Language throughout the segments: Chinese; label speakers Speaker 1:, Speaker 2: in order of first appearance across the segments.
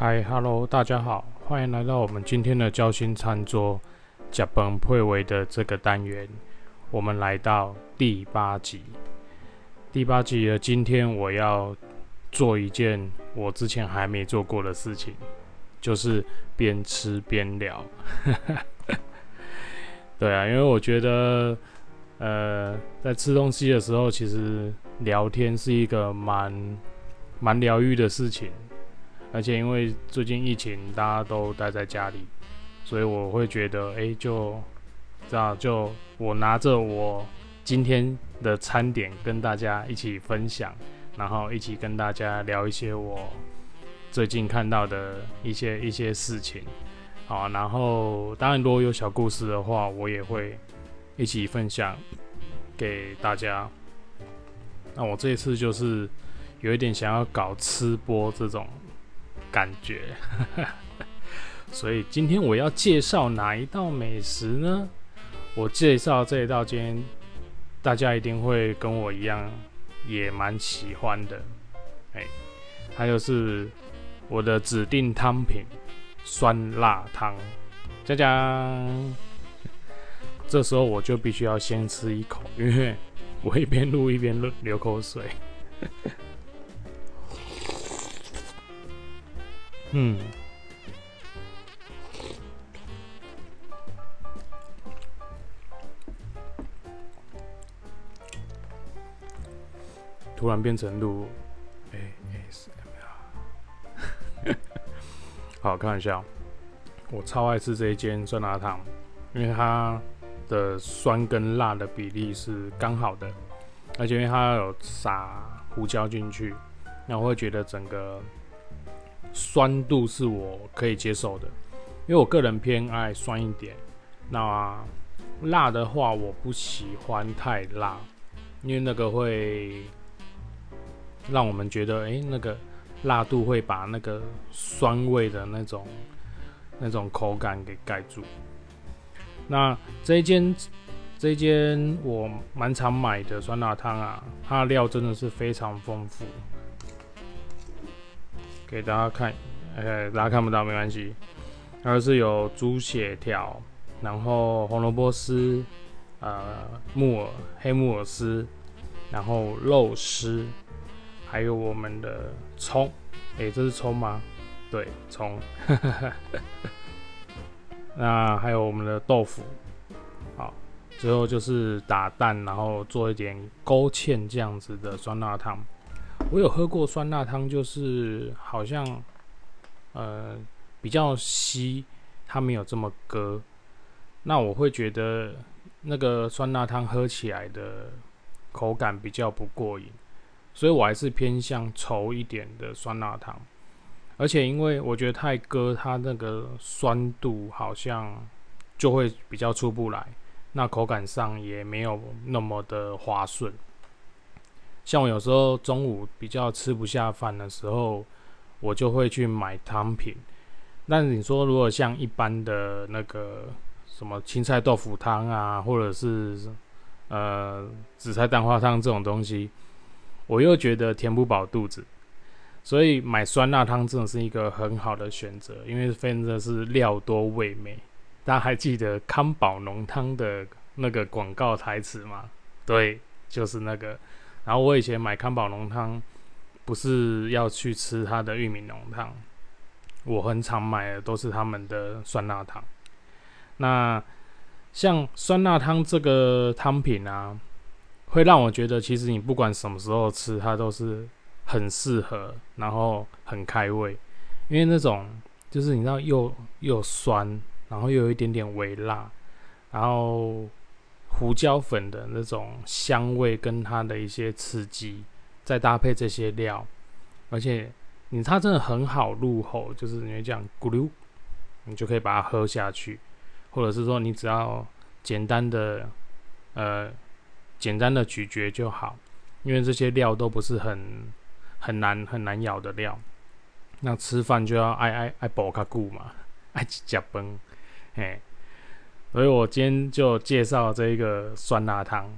Speaker 1: 嗨，Hello，大家好，欢迎来到我们今天的交心餐桌甲本配为的这个单元。我们来到第八集，第八集的今天，我要做一件我之前还没做过的事情，就是边吃边聊。对啊，因为我觉得，呃，在吃东西的时候，其实聊天是一个蛮蛮疗愈的事情。而且因为最近疫情，大家都待在家里，所以我会觉得，哎，就这样，就我拿着我今天的餐点跟大家一起分享，然后一起跟大家聊一些我最近看到的一些一些事情，好，然后当然如果有小故事的话，我也会一起分享给大家。那我这一次就是有一点想要搞吃播这种。感觉，所以今天我要介绍哪一道美食呢？我介绍这一道，今天大家一定会跟我一样，也蛮喜欢的。哎，它就是我的指定汤品——酸辣汤。佳佳，这时候我就必须要先吃一口，因为我一边录一边流口水。嗯，突然变成录 ASMR，好，开玩笑，我超爱吃这一间酸辣汤，因为它的酸跟辣的比例是刚好的，而且因为它有撒胡椒进去，那我会觉得整个。酸度是我可以接受的，因为我个人偏爱酸一点。那辣的话，我不喜欢太辣，因为那个会让我们觉得，哎，那个辣度会把那个酸味的那种那种口感给盖住。那这一间这一间我蛮常买的酸辣汤啊，它的料真的是非常丰富。给大家看，呃，大家看不到没关系。它是有猪血条，然后红萝卜丝，呃，木耳黑木耳丝，然后肉丝，还有我们的葱。哎，这是葱吗？对，葱。那还有我们的豆腐。好，最后就是打蛋，然后做一点勾芡这样子的酸辣汤。我有喝过酸辣汤，就是好像，呃，比较稀，它没有这么割。那我会觉得那个酸辣汤喝起来的口感比较不过瘾，所以我还是偏向稠一点的酸辣汤。而且因为我觉得太割，它那个酸度好像就会比较出不来，那口感上也没有那么的滑顺。像我有时候中午比较吃不下饭的时候，我就会去买汤品。但你说如果像一般的那个什么青菜豆腐汤啊，或者是呃紫菜蛋花汤这种东西，我又觉得填不饱肚子，所以买酸辣汤真的是一个很好的选择，因为真的是料多味美。大家还记得康宝浓汤的那个广告台词吗？对，就是那个。然后我以前买康宝浓汤，不是要去吃它的玉米浓汤，我很常买的都是他们的酸辣汤。那像酸辣汤这个汤品啊，会让我觉得其实你不管什么时候吃，它都是很适合，然后很开胃。因为那种就是你知道又又酸，然后又有一点点微辣，然后。胡椒粉的那种香味跟它的一些刺激，再搭配这些料，而且你它真的很好入喉，就是你会这样咕噜，你就可以把它喝下去，或者是说你只要简单的呃简单的咀嚼就好，因为这些料都不是很很难很难咬的料。那吃饭就要爱爱爱饱卡固嘛，爱吃崩，嘿。所以我今天就介绍这一个酸辣汤。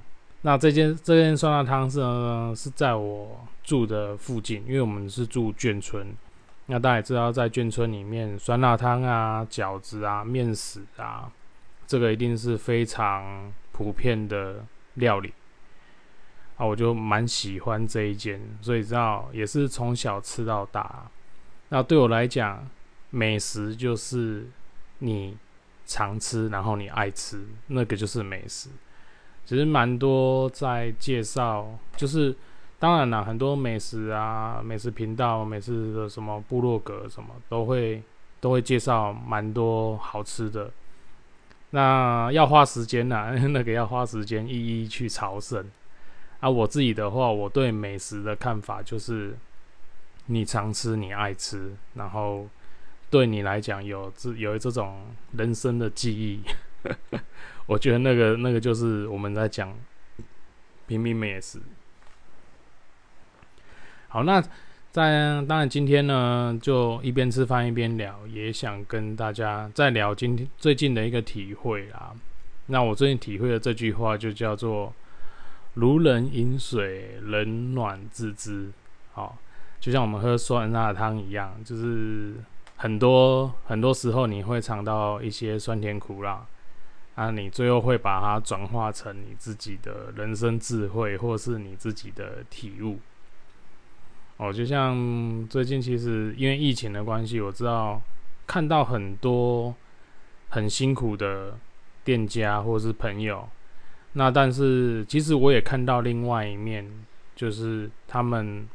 Speaker 1: 那这间这间酸辣汤是呢是在我住的附近，因为我们是住眷村。那大家也知道，在眷村里面，酸辣汤啊、饺子啊、面食啊，这个一定是非常普遍的料理。啊，我就蛮喜欢这一间，所以知道也是从小吃到大。那对我来讲，美食就是你常吃，然后你爱吃，那个就是美食。其实蛮多在介绍，就是当然了，很多美食啊、美食频道、美食的什么部落格什么都会都会介绍蛮多好吃的。那要花时间呐，那个要花时间一一去朝圣。啊，我自己的话，我对美食的看法就是，你常吃，你爱吃，然后对你来讲有这有这种人生的记忆，我觉得那个那个就是我们在讲平民美食。好，那在当然今天呢，就一边吃饭一边聊，也想跟大家再聊今天最近的一个体会啦。那我最近体会的这句话就叫做。如人饮水，冷暖自知。好，就像我们喝酸辣汤一样，就是很多很多时候你会尝到一些酸甜苦辣，啊，你最后会把它转化成你自己的人生智慧，或是你自己的体悟。哦，就像最近其实因为疫情的关系，我知道看到很多很辛苦的店家或是朋友。那但是，其实我也看到另外一面，就是他们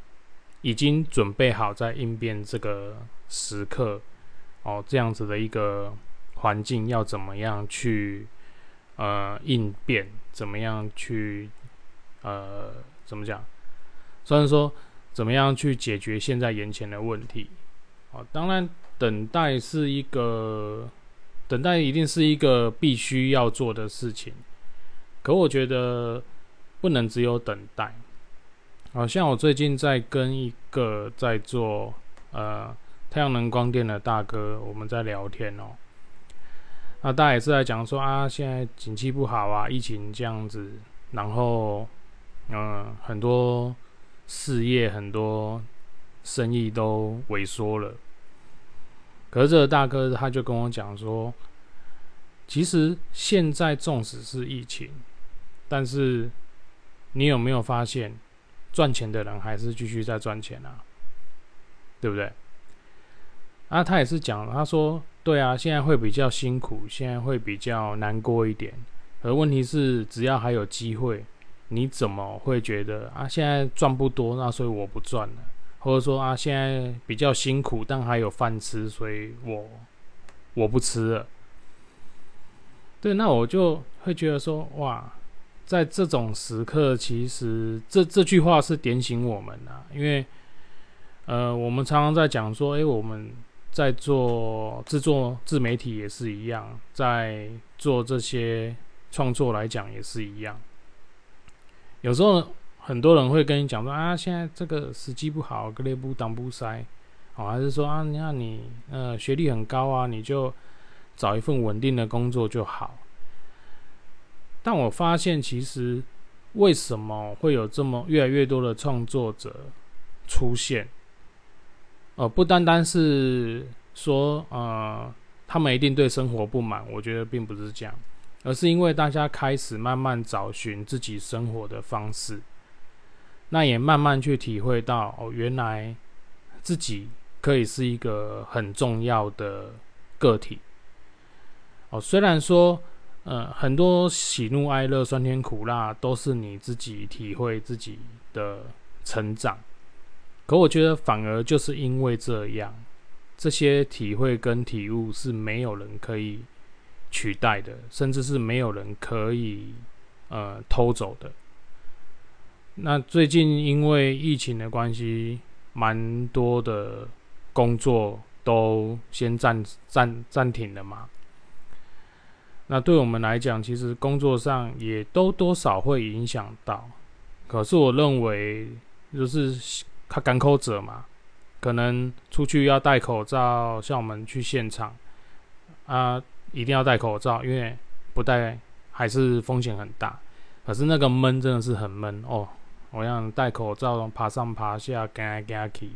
Speaker 1: 已经准备好在应变这个时刻，哦，这样子的一个环境要怎么样去呃应变，怎么样去呃怎么讲？虽然说怎么样去解决现在眼前的问题，哦，当然等待是一个等待，一定是一个必须要做的事情。可我觉得不能只有等待，好像我最近在跟一个在做呃太阳能光电的大哥，我们在聊天哦。那大家也是在讲说啊，现在景气不好啊，疫情这样子，然后嗯，很多事业、很多生意都萎缩了。可是这个大哥他就跟我讲说，其实现在纵使是疫情。但是，你有没有发现，赚钱的人还是继续在赚钱啊？对不对？啊，他也是讲，他说，对啊，现在会比较辛苦，现在会比较难过一点。而问题是，只要还有机会，你怎么会觉得啊？现在赚不多，那所以我不赚了，或者说啊，现在比较辛苦，但还有饭吃，所以我我不吃了。对，那我就会觉得说，哇。在这种时刻，其实这这句话是点醒我们的，因为，呃，我们常常在讲说，诶，我们在做制作自媒体也是一样，在做这些创作来讲也是一样。有时候很多人会跟你讲说啊，现在这个时机不好，格列布挡不塞，哦，还是说啊，你看你呃学历很高啊，你就找一份稳定的工作就好。但我发现，其实为什么会有这么越来越多的创作者出现？呃，不单单是说，呃，他们一定对生活不满，我觉得并不是这样，而是因为大家开始慢慢找寻自己生活的方式，那也慢慢去体会到，哦，原来自己可以是一个很重要的个体。哦，虽然说。呃，很多喜怒哀乐、酸甜苦辣，都是你自己体会自己的成长。可我觉得，反而就是因为这样，这些体会跟体悟是没有人可以取代的，甚至是没有人可以呃偷走的。那最近因为疫情的关系，蛮多的工作都先暂暂暂停了嘛。那对我们来讲，其实工作上也都多少会影响到。可是我认为，就是他港口者嘛，可能出去要戴口罩，像我们去现场啊，一定要戴口罩，因为不戴还是风险很大。可是那个闷真的是很闷哦，我想戴口罩爬上爬下，干干去，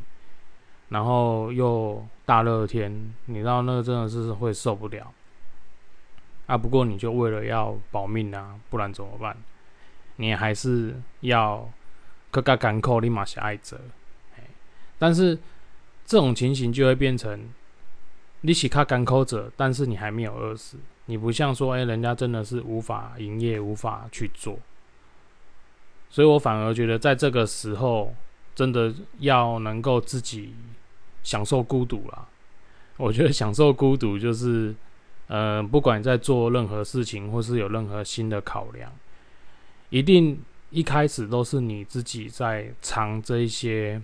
Speaker 1: 然后又大热天，你知道那个真的是会受不了啊。不过你就为了要保命啊，不然怎么办？你还是要各个港口立马下爱着，但是这种情形就会变成你是卡港口者，但是你还没有饿死，你不像说哎，人家真的是无法营业，无法去做，所以我反而觉得在这个时候，真的要能够自己享受孤独了。我觉得享受孤独就是，呃，不管在做任何事情，或是有任何新的考量。一定一开始都是你自己在尝这一些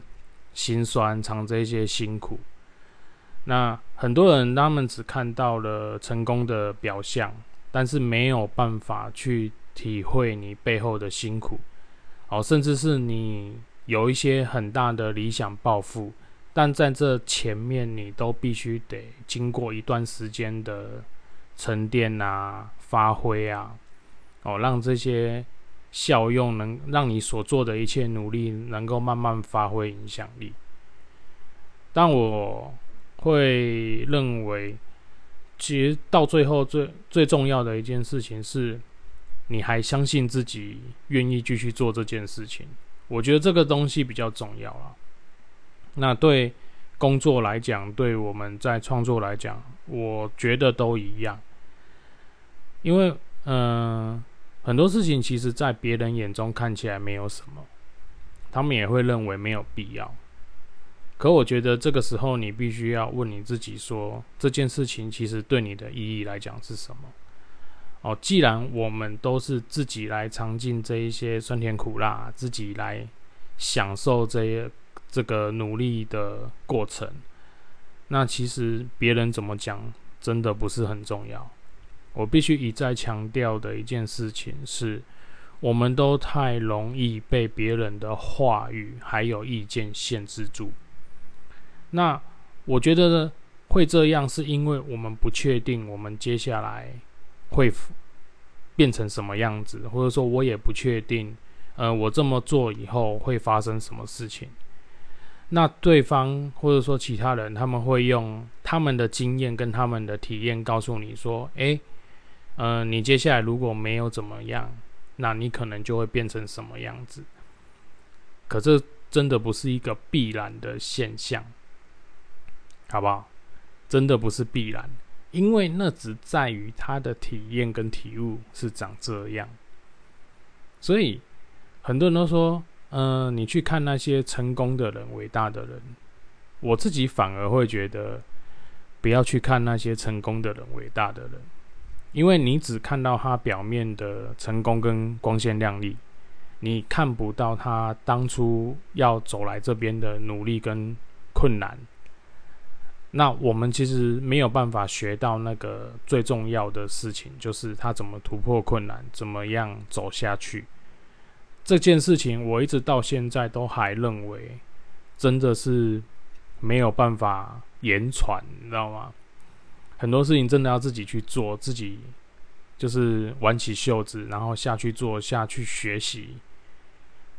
Speaker 1: 辛酸，尝这一些辛苦。那很多人他们只看到了成功的表象，但是没有办法去体会你背后的辛苦。哦，甚至是你有一些很大的理想抱负，但在这前面你都必须得经过一段时间的沉淀啊、发挥啊，哦，让这些。效用能让你所做的一切努力能够慢慢发挥影响力，但我会认为，其实到最后最最重要的一件事情是，你还相信自己愿意继续做这件事情。我觉得这个东西比较重要啊。那对工作来讲，对我们在创作来讲，我觉得都一样，因为嗯。很多事情其实，在别人眼中看起来没有什么，他们也会认为没有必要。可我觉得这个时候，你必须要问你自己：说这件事情其实对你的意义来讲是什么？哦，既然我们都是自己来尝尽这一些酸甜苦辣，自己来享受这些这个努力的过程，那其实别人怎么讲，真的不是很重要。我必须一再强调的一件事情是，我们都太容易被别人的话语还有意见限制住。那我觉得呢会这样，是因为我们不确定我们接下来会变成什么样子，或者说我也不确定，呃，我这么做以后会发生什么事情。那对方或者说其他人，他们会用他们的经验跟他们的体验告诉你说：“诶。嗯，你接下来如果没有怎么样，那你可能就会变成什么样子？可这真的不是一个必然的现象，好不好？真的不是必然，因为那只在于他的体验跟体悟是长这样。所以很多人都说，嗯，你去看那些成功的人、伟大的人，我自己反而会觉得，不要去看那些成功的人、伟大的人。因为你只看到他表面的成功跟光鲜亮丽，你看不到他当初要走来这边的努力跟困难。那我们其实没有办法学到那个最重要的事情，就是他怎么突破困难，怎么样走下去。这件事情我一直到现在都还认为，真的是没有办法言传，你知道吗？很多事情真的要自己去做，自己就是挽起袖子，然后下去做，下去学习，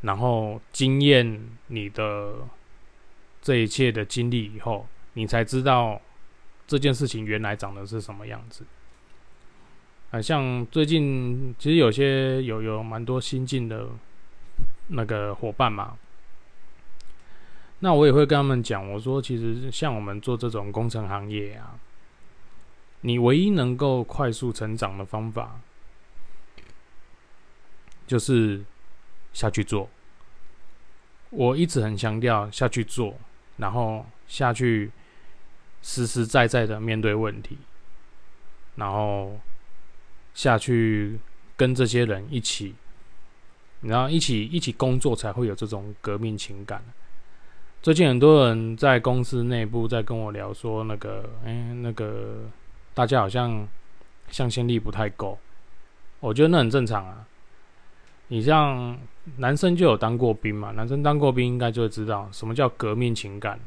Speaker 1: 然后经验你的这一切的经历以后，你才知道这件事情原来长得是什么样子。啊，像最近其实有些有有蛮多新进的那个伙伴嘛，那我也会跟他们讲，我说其实像我们做这种工程行业啊。你唯一能够快速成长的方法，就是下去做。我一直很强调下去做，然后下去实实在在的面对问题，然后下去跟这些人一起，然后一起一起工作，才会有这种革命情感。最近很多人在公司内部在跟我聊说，那个，哎，那个。大家好像向心力不太够，我觉得那很正常啊。你像男生就有当过兵嘛，男生当过兵应该就会知道什么叫革命情感，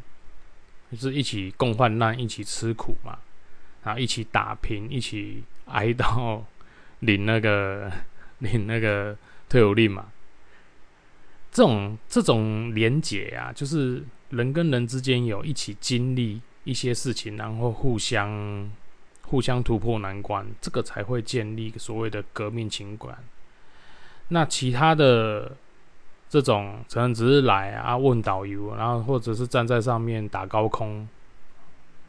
Speaker 1: 就是一起共患难，一起吃苦嘛，然后一起打拼，一起挨到领那个 领那个退伍令嘛。这种这种连结啊，就是人跟人之间有一起经历一些事情，然后互相互相突破难关，这个才会建立所谓的革命情感。那其他的这种可能只是来啊问导游，然后或者是站在上面打高空，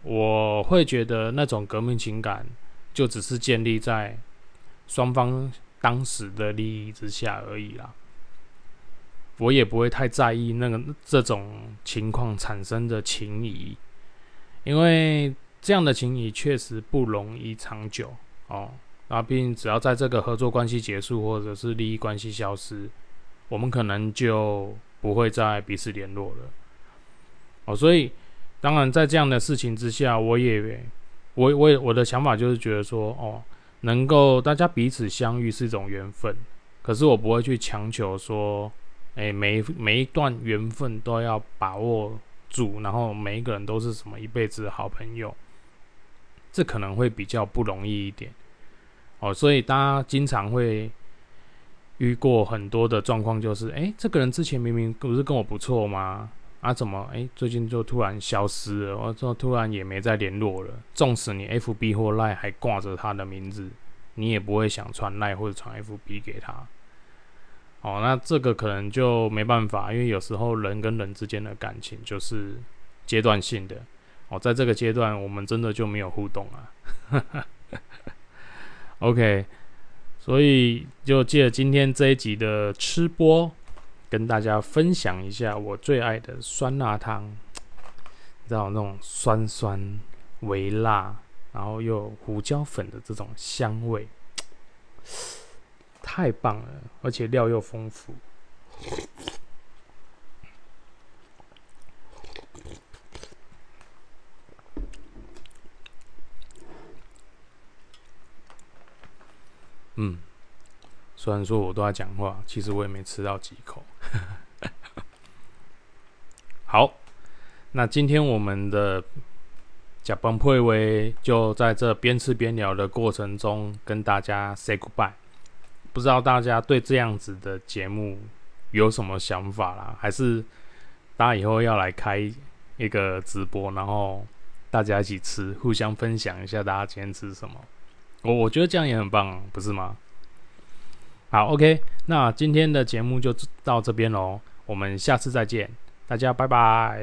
Speaker 1: 我会觉得那种革命情感就只是建立在双方当时的利益之下而已啦。我也不会太在意那个这种情况产生的情谊，因为这样的情谊确实不容易长久哦。那，毕竟只要在这个合作关系结束，或者是利益关系消失，我们可能就不会再彼此联络了。哦，所以当然在这样的事情之下，我也我我我的想法就是觉得说，哦，能够大家彼此相遇是一种缘分，可是我不会去强求说。哎，每每一段缘分都要把握住，然后每一个人都是什么一辈子的好朋友，这可能会比较不容易一点哦。所以大家经常会遇过很多的状况，就是哎，这个人之前明明不是跟我不错吗？啊，怎么哎最近就突然消失了？或者突然也没再联络了？纵使你 FB 或 Line 还挂着他的名字，你也不会想传 Line 或者传 FB 给他。哦，那这个可能就没办法，因为有时候人跟人之间的感情就是阶段性的。哦，在这个阶段，我们真的就没有互动啊。OK，所以就借今天这一集的吃播，跟大家分享一下我最爱的酸辣汤，你知道那种酸酸微辣，然后又胡椒粉的这种香味。太棒了，而且料又丰富。嗯，虽然说我都在讲话，其实我也没吃到几口。好，那今天我们的假崩配威就在这边吃边聊的过程中，跟大家 say goodbye。不知道大家对这样子的节目有什么想法啦？还是大家以后要来开一个直播，然后大家一起吃，互相分享一下大家今天吃什么？我我觉得这样也很棒，不是吗？好，OK，那今天的节目就到这边喽，我们下次再见，大家拜拜。